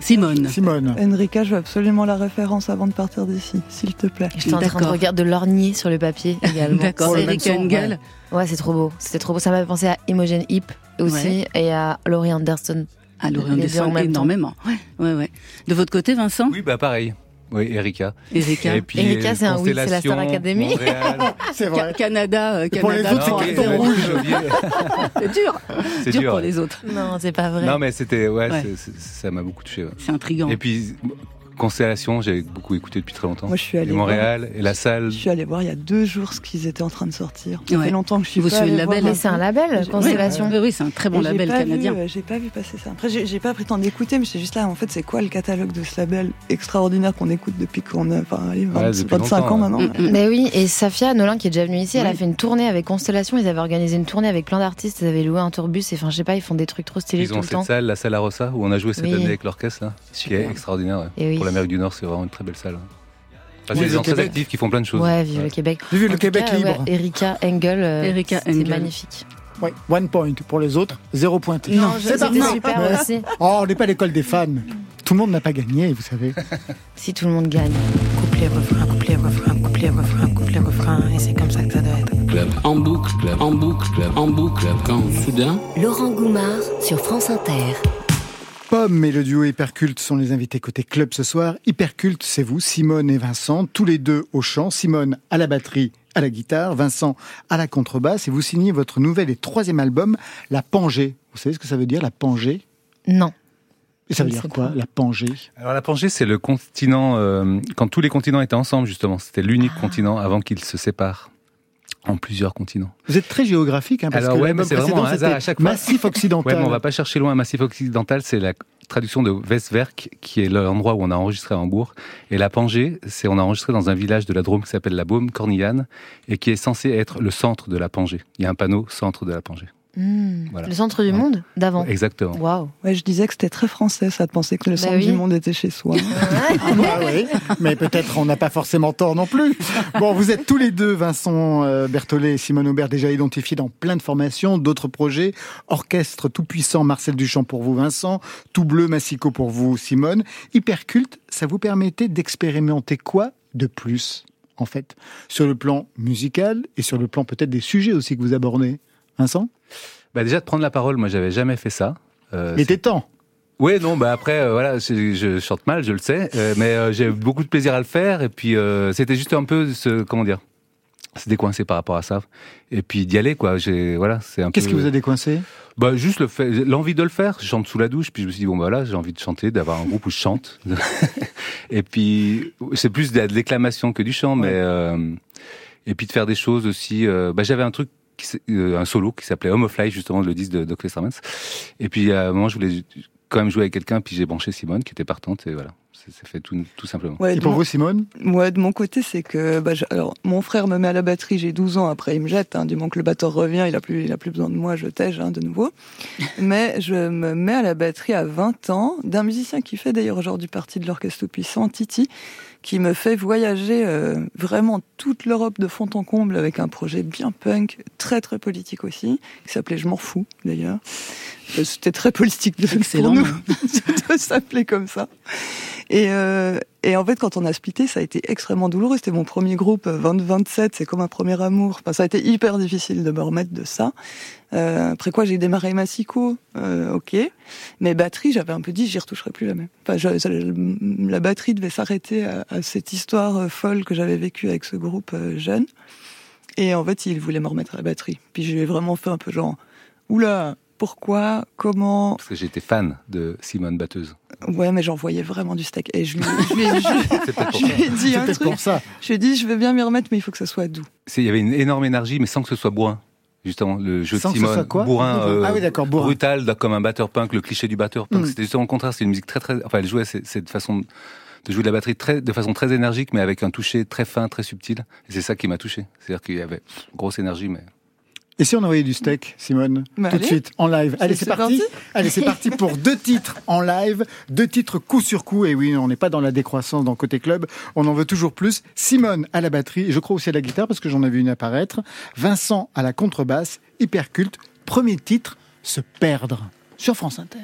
Simone. Simone. Enrica, je veux absolument la référence avant de partir d'ici, s'il te plaît. Je suis en train de regarder de l'ornier sur le papier également. D'accord, Erika Engel. Ouais, c'est trop beau. C'était trop beau. Ça m'a fait penser à Imogen Heap aussi Ouais. et à Laurie Anderson. À Laurie Les deux Anderson, énormément. Ouais, ouais, ouais. De votre côté, Vincent? Oui, bah pareil. Oui, Erika. Erika. Et puis, Erika, c'est un oui, c'est la Star Academy. C'est vrai. Ca- Canada, euh, Et pour les Canada, autres, c'est carton rouge. C'est dur. C'est dur, dur. pour les autres. Non, c'est pas vrai. Non, mais c'était, ouais, Ouais. ça m'a beaucoup touché. ouais. C'est intriguant. Et puis, Constellation, j'ai beaucoup écouté depuis très longtemps. Moi, je suis allée Et Montréal, et la salle. Je suis allée voir il y a deux jours ce qu'ils étaient en train de sortir. Ça Ouais. fait longtemps que je suis Vous pas suivez le allée voir label. Mais c'est un label, J'ai- Constellation. Oui, oui, c'est un très bon Et j'ai label pas canadien. vu, euh, J'ai pas vu passer ça. Après, j'ai j'ai pas pris le temps d'écouter, mais c'est juste là, en fait, c'est quoi le catalogue de ce label extraordinaire qu'on écoute depuis qu'on a, enfin, allez, 20, Ouais, depuis 25 longtemps, ans maintenant. Mm, mm. Mais oui, et Safia Nolan qui est déjà venue ici, elle a fait une tournée avec Constellation. Ils avaient organisé une tournée avec plein d'artistes. Ils avaient loué un tourbus. Et enfin, je sais pas, ils font des trucs trop stylés Ils ont le cette temps. salle, la salle à Rossa, où on a joué cette année avec l'orchestre, là, qui est extraordinaire. Et oui. Pour l'Amérique du Nord, c'est vraiment une très belle salle. hein. Enfin, c'est des gens très actifs qui font plein de choses. Ouais, vive le Québec. Vive le Québec cas, libre. ouais, Erika Engel, euh, Engel. magnifique. Ouais, one point pour les autres, zéro pointé. Non, c'est super Ouais. aussi. Oh, on n'est pas l'école des fans. Tout le monde n'a pas gagné, vous savez. Si tout le monde gagne. Couplet, refrain, couplet, refrain, couplet, refrain, couplet, refrain, et c'est comme ça que ça doit être. Club en boucle, club en boucle, club en boucle, quand soudain. Laurent Goumard sur France Inter. Pomme et le duo Hyperculte sont les invités côté club ce soir. Hyperculte, c'est vous, Simone et Vincent, tous les deux au chant. Simone à la batterie, à la guitare, Vincent à la contrebasse. Et vous signez votre nouvel et troisième album, La Pangée. Vous savez ce que ça veut dire, la Pangée? Non. Et ça veut dire quoi, la Pangée? Alors la Pangée, c'est le continent, euh, quand tous les continents étaient ensemble, justement. C'était Ah. l'unique continent avant qu'ils se séparent en plusieurs continents. Vous êtes très géographique, hein, parce Alors que ouais, c'est vraiment un hasard à chaque fois. Massif occidental. Ouais, mais on va pas chercher loin. Massif occidental, c'est la traduction de Westwerk, qui est l'endroit où on a enregistré à Hambourg. Et la Pangée, c'est on a enregistré dans un village de la Drôme qui s'appelle la Baume, Cornillane, et qui est censé être le centre de la Pangée. Il y a un panneau centre de la Pangée. Hmm. Voilà. Le centre du monde d'avant. Exactement. Waouh. Ouais, je disais que c'était très français, ça, de penser que le Bah centre oui. du monde était chez soi. Ah bah oui, mais peut-être on n'a pas forcément tort non plus. Bon, vous êtes tous les deux, Vincent euh, Berthollet et Simone Aubert, déjà identifiés dans plein de formations, d'autres projets. Orchestre tout puissant, Marcel Duchamp pour vous, Vincent. Tout bleu, Massico pour vous, Simone. Hyperculte, ça vous permettait d'expérimenter quoi de plus, en fait, sur le plan musical et sur le plan peut-être des sujets aussi que vous abordez. Vincent? Bah déjà de prendre la parole, moi j'avais jamais fait ça. Euh, Il était temps. Oui, non, bah après, euh, voilà, je, je chante mal, je le sais, euh, mais euh, j'ai eu beaucoup de plaisir à le faire, et puis c'était juste un peu, ce, comment dire, se décoincer par rapport à ça, et puis d'y aller, quoi. J'ai, voilà, c'est un Qu'est-ce peu- qui vous a décoincé? Bah juste le fait, l'envie de le faire. Je chante sous la douche, puis je me suis dit bon bah voilà, j'ai envie de chanter, d'avoir un groupe où je chante. et puis c'est plus de la- de l'éclamation que du chant, mais et puis de faire des choses aussi. bah j'avais un truc, qui euh, un solo qui s'appelait Home of Life justement, le disque de Doc Westermans. Et puis à un moment je voulais quand même jouer avec quelqu'un, puis j'ai branché Simone qui était partante et voilà, c'est fait tout, tout simplement. Ouais, Et de pour mon- vous, Simone? Ouais, de mon côté, c'est que bah, je- alors mon frère me met à la batterie, j'ai 12 ans, après il me jette, hein, du moment que le batteur revient, il a plus il a plus besoin de moi, je tège hein, de nouveau. Mais je me mets à la batterie à 20 ans d'un musicien qui fait d'ailleurs aujourd'hui partie de l'orchestre tout puissant, Titi, qui me fait voyager euh, vraiment toute l'Europe de fond en comble avec un projet bien punk, très très politique aussi, qui s'appelait Je m'en fous d'ailleurs. Euh, C'était très politique de, Excellent. pour nous de s'appeler comme ça. Et, euh, et en fait, quand on a splitté, ça a été extrêmement douloureux. C'était mon premier groupe, euh, 20-27, c'est comme un premier amour. Enfin, ça a été hyper difficile de me remettre de ça. Euh, après quoi, j'ai démarré Massico, euh, ok. Mais batterie, j'avais un peu dit, j'y retoucherai plus jamais. Enfin, je- ça- la batterie devait s'arrêter à, à cette histoire euh, folle que j'avais vécue avec ce groupe euh, jeune. Et en fait, il voulait me remettre à la batterie. Puis j'ai vraiment fait un peu genre, oula, pourquoi, comment, Parce que j'étais fan de Simone Batteuse. Ouais, mais j'en voyais vraiment du steak. Et je lui, je lui ai, je- je lui dit un truc. pour ça. Je lui ai dit, je veux bien m'y remettre, mais il faut que ça soit doux. C'est- Il y avait une énorme énergie, mais sans que ce soit bourrin. Justement, le jeu Sans de que ce soit Simone, quoi bourrin, euh, Ah oui, d'accord, bourrin. brutal, comme un batteur punk, le cliché du batteur punk. Mm. C'était justement le contraire. C'est une musique très très. Enfin, elle jouait c'est- cette façon de jouer de la batterie très, de façon très énergique, mais avec un toucher très fin, très subtil. Et c'est ça qui m'a touché. C'est-à-dire qu'il y avait grosse énergie, mais Et si on envoyait du steak, Simone Bah, Tout de suite, en live. Allez, C'est c'est parti. parti. Allez, c'est parti pour deux titres en live, deux titres coup sur coup. Et oui, on n'est pas dans la décroissance dans Côté Club. On en veut toujours plus. Simone à la batterie, et je crois aussi à la guitare parce que j'en ai vu une apparaître. Vincent à la contrebasse, hyper culte. Premier titre, Se perdre sur France Inter.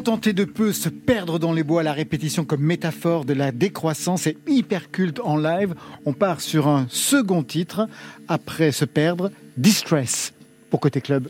Contenter de peu, se perdre dans les bois, la répétition comme métaphore de la décroissance est hyper culte en live. On part sur un second titre, après se perdre, Distress, pour Côté Club.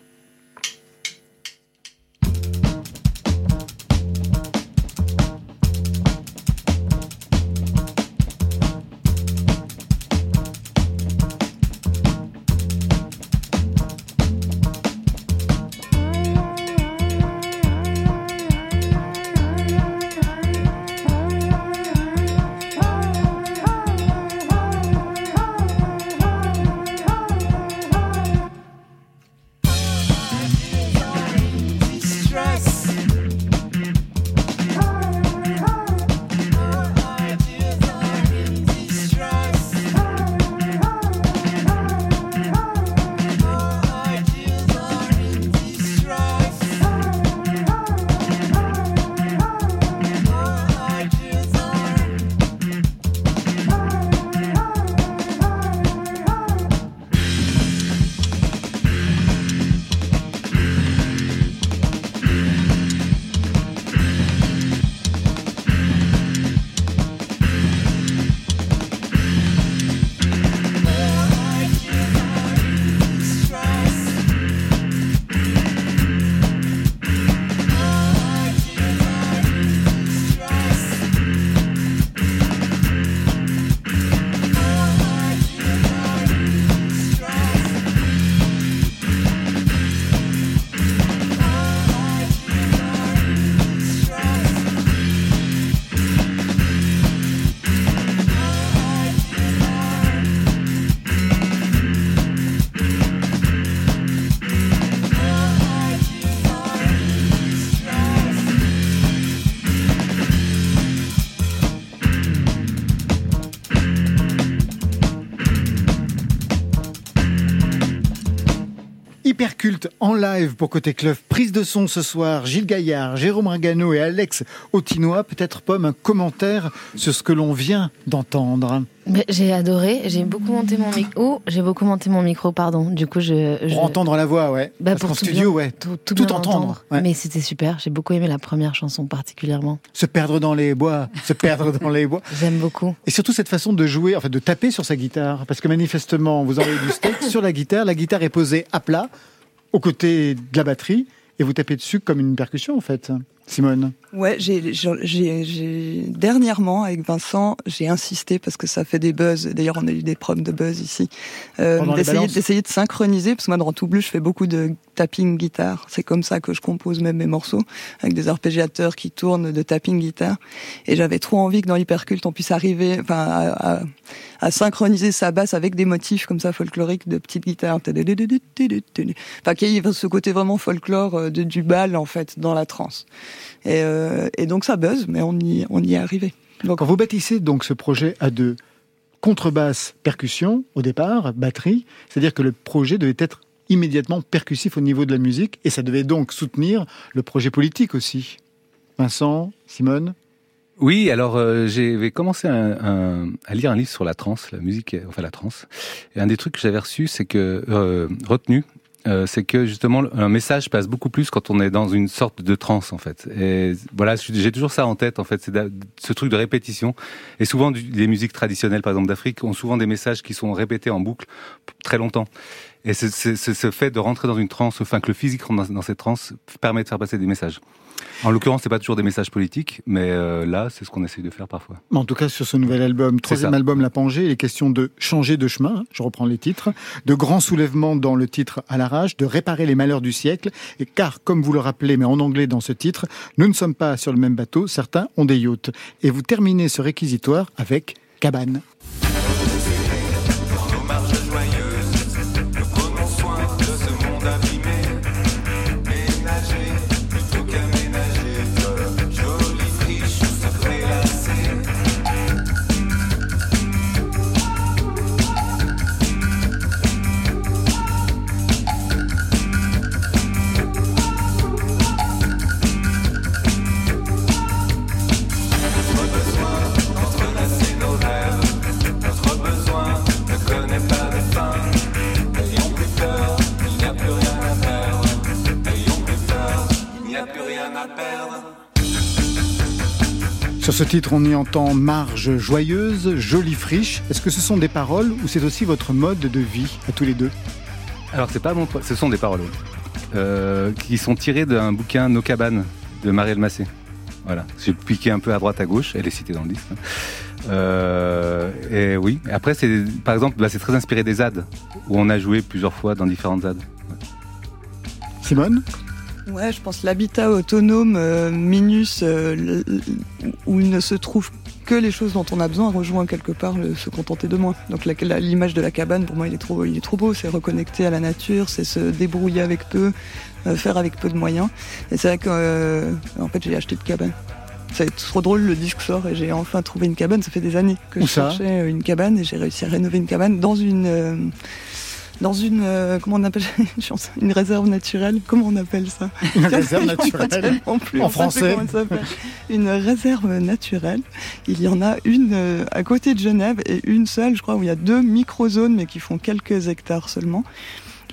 hyper Hyperculte en live pour Côté Club. Prise de son ce soir, Gilles Gaillard, Jérôme Ringano et Alex Autinois. Peut-être, Pomme, un commentaire sur ce que l'on vient d'entendre. J'ai adoré, j'ai beaucoup monté mon micro. Oh, j'ai beaucoup monté mon micro, pardon. Du coup, je. je... Pour entendre la voix, ouais. Bah, Parce pour tout studio, bien- ouais. Tout, tout entendre, ouais. Mais c'était super. J'ai beaucoup aimé la première chanson particulièrement. Se perdre dans les bois, se perdre dans les bois. J'aime beaucoup. Et surtout cette façon de jouer, en fait, de taper sur sa guitare. Parce que manifestement, vous envoyez du steak sur la guitare. La guitare est posée à plat, aux côtés de la batterie. Et vous tapez dessus comme une percussion, en fait. Simone. Ouais, j'ai, j'ai, j'ai- j'ai- dernièrement avec Vincent, j'ai insisté parce que ça fait des buzz. D'ailleurs, on a eu des probes de buzz ici. Euh, d'essayer, de synchroniser parce que moi, dans tout bleu, je fais beaucoup de tapping guitare. C'est comme ça que je compose même mes morceaux avec des arpégiateurs qui tournent de tapping guitare. Et j'avais trop envie que dans l'hyperculte, on puisse arriver, enfin, à, à- à synchroniser sa basse avec des motifs comme ça folkloriques de petites guitares. Enfin, qu'il y ait ce côté vraiment folklore euh, de, du bal en fait dans la trance. Et, euh, et donc ça buzz, mais on y, on y est arrivé. Quand vous bâtissez donc ce projet à deux, contrebasse, percussion au départ, batterie, c'est-à-dire que le projet devait être immédiatement percussif au niveau de la musique et ça devait donc soutenir le projet politique aussi. Vincent, Simone? Oui, alors euh, j'ai commencé un- un- à lire un livre sur la trance, la musique, enfin la trance. Et un des trucs que j'avais reçu, c'est que euh, retenu, euh, c'est que justement un message passe beaucoup plus quand on est dans une sorte de transe en fait. Et voilà, j'ai toujours ça en tête en fait, c'est ce truc de répétition. Et souvent, les musiques traditionnelles, par exemple d'Afrique, ont souvent des messages qui sont répétés en boucle très longtemps. Et ce fait de rentrer dans une transe, enfin que le physique rentre dans, dans cette transe, permet de faire passer des messages. En l'occurrence, c'est pas toujours des messages politiques, mais euh, là, c'est ce qu'on essaye de faire parfois. En tout cas, sur ce nouvel album, troisième album, La Pangée, il est question de changer de chemin, je reprends les titres, de grands soulèvements dans le titre À l'arrache, de réparer les malheurs du siècle, et car, comme vous le rappelez, mais en anglais dans ce titre, nous ne sommes pas sur le même bateau, certains ont des yachts. Et vous terminez ce réquisitoire avec Cabane. Titre, on y entend marge joyeuse, jolie friche. Est-ce que ce sont des paroles ou c'est aussi votre mode de vie à tous les deux? Alors, c'est pas mon, ce sont des paroles, oui. Euh, qui sont tirées d'un bouquin Nos cabanes de Marielle Massé. Voilà, j'ai piqué un peu à droite à gauche, elle est citée dans le disque. hein. Euh, et oui, après, c'est par exemple, bah, c'est très inspiré des ZAD, où on a joué plusieurs fois dans différentes ZAD. Simone? Ouais, je pense l'habitat autonome euh, minus euh, où il ne se trouve que les choses dont on a besoin rejoint quelque part le se contenter de moins. Donc l'image de la cabane pour moi il est trop il est trop beau, c'est reconnecter à la nature, c'est se débrouiller avec peu, euh, faire avec peu de moyens. Et c'est vrai que en fait j'ai acheté de cabane. Ça va être trop drôle, le disque sort et j'ai enfin trouvé une cabane. Ça fait des années que Où je cherchais une cabane et j'ai réussi à rénover une cabane dans une dans une euh, comment on appelle une réserve naturelle. Comment on appelle ça? Une réserve naturelle non plus, en français. comment ça s'appelle. Une réserve naturelle. Il y en a une euh, à côté de Genève et une seule, je crois, où il y a deux micro-zones, mais qui font quelques hectares seulement.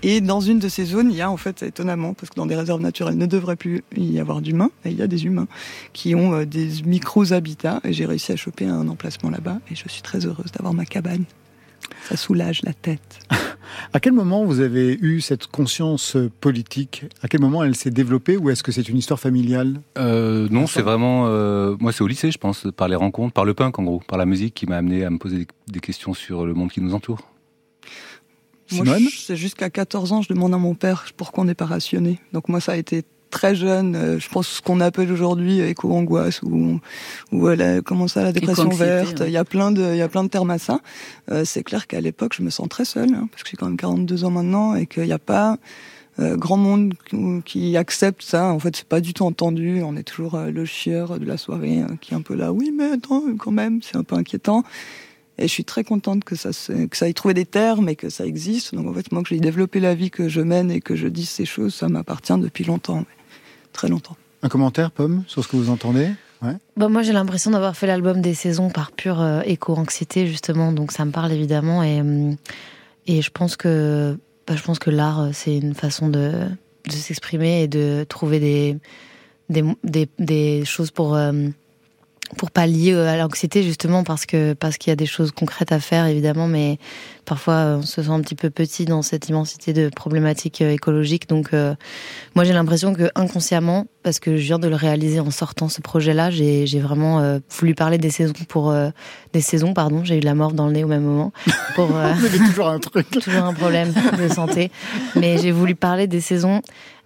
Et dans une de ces zones, il y a en fait, étonnamment, parce que dans des réserves naturelles, ne devrait plus y avoir d'humains, et il y a des humains qui ont euh, des micro-habitats, et j'ai réussi à choper un emplacement là-bas, et je suis très heureuse d'avoir ma cabane. Ça soulage la tête. À quel moment vous avez eu cette conscience euh, politique? À quel moment elle s'est développée ou est-ce que c'est une histoire familiale? Euh, non, c'est vraiment. euh, moi, c'est au lycée, je pense, par les rencontres, par le punk en gros, par la musique qui m'a amené à me poser des, questions sur le monde qui nous entoure. Moi, je- c'est jusqu'à 14 ans, je demande à mon père pourquoi on n'est pas rationné. Donc moi, ça a été très jeune, euh, je pense ce qu'on appelle aujourd'hui éco-angoisse ou, ou la- comment ça, la dépression verte. ouais. Il y a plein de, il y a plein de termes à ça. Euh, c'est clair qu'à l'époque, je me sens très seule, hein, parce que j'ai quand même 42 ans maintenant et qu'il n'y a pas euh, grand monde qui, accepte ça. En fait, c'est pas du tout entendu. On est toujours euh, le chieur de la soirée euh, qui est un peu là. Oui, mais attends, quand même, c'est un peu inquiétant. Et je suis très contente que ça, que ça ait trouvé des termes et que ça existe. Donc en fait, moi que j'ai développé la vie que je mène et que je dise ces choses, ça m'appartient depuis longtemps, très longtemps. Un commentaire, Pomme, sur ce que vous entendez ouais. bah, Moi, j'ai l'impression d'avoir fait l'album des saisons par pure euh, éco-anxiété, justement. Donc ça me parle évidemment. Et, euh, et je pense que, bah, je pense que l'art, euh, c'est une façon de, de s'exprimer et de trouver des, des, des, des choses pour pour pallier euh, à l'anxiété justement parce que parce qu'il y a des choses concrètes à faire évidemment mais parfois euh, on se sent un petit peu petit dans cette immensité de problématiques euh, écologiques. Donc moi j'ai l'impression que inconsciemment parce que je viens de le réaliser en sortant ce projet là j'ai j'ai vraiment voulu parler des saisons pour des saisons pardon j'ai eu de la mort dans le nez au même moment pour toujours un truc. toujours un problème de santé. Mais j'ai voulu parler des saisons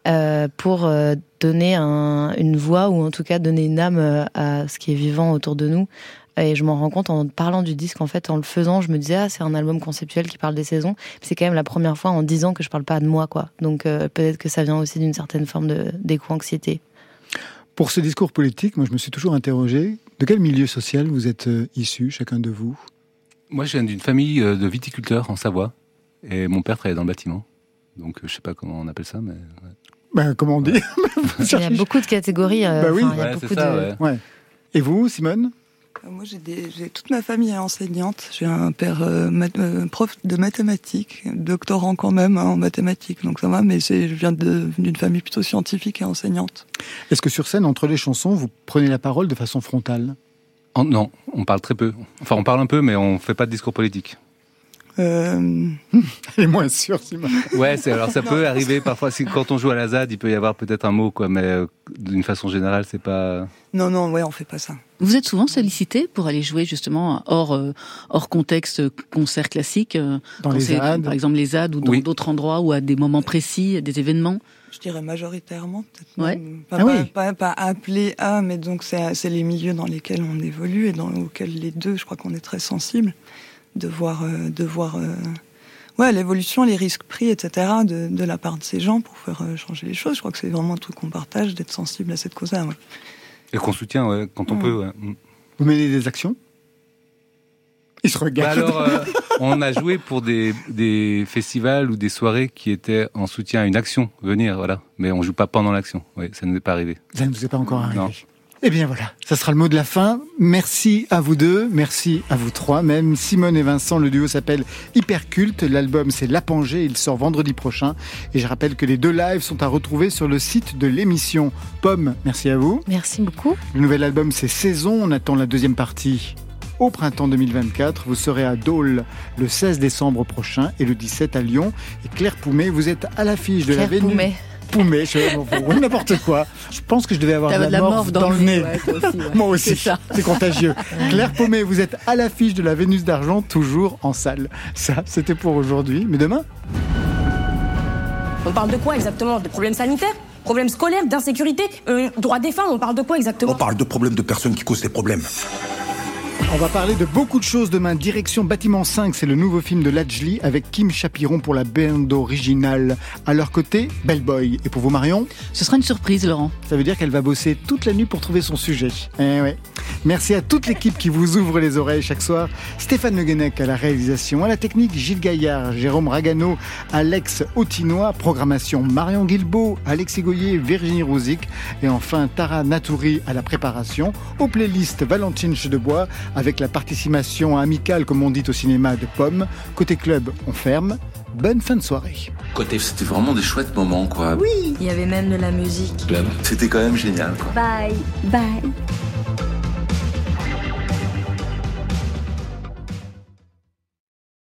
euh, pour euh, donner un, une voix ou en tout cas donner une âme euh, à ce qui est vivant autour de nous. Et je m'en rends compte en parlant du disque, en fait, en le faisant, je me disais, ah, c'est un album conceptuel qui parle des saisons. C'est quand même la première fois en dix ans que je parle pas de moi, quoi. Donc peut-être que ça vient aussi d'une certaine forme d'éco-anxiété. Pour ce discours politique, moi, je me suis toujours interrogé, de quel milieu social vous êtes issu, chacun de vous? Moi, je viens d'une famille de viticulteurs en Savoie. Et mon père travaillait dans le bâtiment. Donc, je sais pas comment on appelle ça, mais... Ben, comment on dit Il y a beaucoup de catégories. Euh, oui, il y a beaucoup de... ouais. Et vous, Simone euh, moi, j'ai toute ma famille est enseignante. J'ai un père euh, prof de mathématiques, doctorant quand même hein, en mathématiques, donc ça va. Mais je viens d'une famille plutôt scientifique et enseignante. Est-ce que sur scène, entre les chansons, vous prenez la parole de façon frontale? Non, on parle très peu. Enfin, on parle un peu, mais on fait pas de discours politique. Euh... Elle est moins sûre, Simon. Ouais, c'est, alors ça peut arriver parfois. Quand on joue à la ZAD, il peut y avoir peut-être un mot, quoi, mais euh, d'une façon générale, c'est pas. Non, non, ouais, on fait pas ça. Vous êtes souvent sollicité pour aller jouer justement hors euh, hors contexte concert classique, euh, dans les ZAD, par exemple les ZAD ou dans d'autres endroits ou à des moments précis, des événements. Je dirais majoritairement, peut-être. Ouais. Pas, ah oui. pas, pas, appelé à, mais donc c'est, c'est les milieux dans lesquels on évolue et dans lesquels les deux, je crois qu'on est très sensibles de voir, euh, de voir euh, ouais, l'évolution, les risques pris, etc., de, de, la part de ces gens pour faire euh, changer les choses. Je crois que c'est vraiment un truc qu'on partage, d'être sensible à cette cause-là. Ouais. Et qu'on soutient ouais, quand on mm. peut. Mm. Vous menez des actions? Ils se regardent. Bah alors, on a joué pour des, des festivals ou des soirées qui étaient en soutien à une action, venir, voilà. Mais on joue pas pendant l'action. Oui, ça ne nous est pas arrivé. Ça ne nous est pas encore arrivé. Non. Eh bien voilà, ça sera le mot de la fin. Merci à vous deux, merci à vous trois même. Simone et Vincent, le duo s'appelle Hyperculte. L'album c'est Lapangé, il sort vendredi prochain. Et je rappelle que les deux lives sont à retrouver sur le site de l'émission. Pomme, merci à vous. Merci beaucoup. Le nouvel album c'est Saison, on attend la deuxième partie au printemps 2024. Vous serez à Dole le 16 décembre prochain et le 17 à Lyon. Et Claire Poumet, vous êtes à l'affiche de Claire la Vénus. Poumet. Poumé, je n'importe quoi. Je pense que je devais avoir de la, morve dans, le nez. Moi aussi, c'est contagieux. Claire Paumé, vous êtes à l'affiche de la Vénus d'argent, toujours en salle. Ça, c'était pour aujourd'hui. Mais demain On parle de quoi exactement? De problèmes sanitaires? Problèmes scolaires? D'insécurité? Euh, Droits des femmes On parle de quoi exactement? On parle de problèmes de personnes qui causent des problèmes. On va parler de beaucoup de choses demain. Direction Bâtiment 5, c'est le nouveau film de Lajli avec Kim Chapiron pour la bande originale. À leur côté, Bellboy. Et pour vous, Marion Ce sera une surprise, Laurent. Ça veut dire qu'elle va bosser toute la nuit pour trouver son sujet. Eh ouais. Merci à toute l'équipe qui vous ouvre les oreilles chaque soir. Stéphane Le à la réalisation, à la technique Gilles Gaillard, Jérôme Ragano, Alex Autinois, programmation Marion Guilbeault, Alexis Goyer, Virginie Rosic et enfin Tara Natouri à la préparation. Aux playlists Valentine Chedebois avec la participation amicale, comme on dit au cinéma, de Pomme. Côté club, on ferme. Bonne fin de soirée. Côté, c'était vraiment des chouettes moments, quoi. Oui, il y avait même de la musique. C'était quand même génial, quoi. Bye, bye.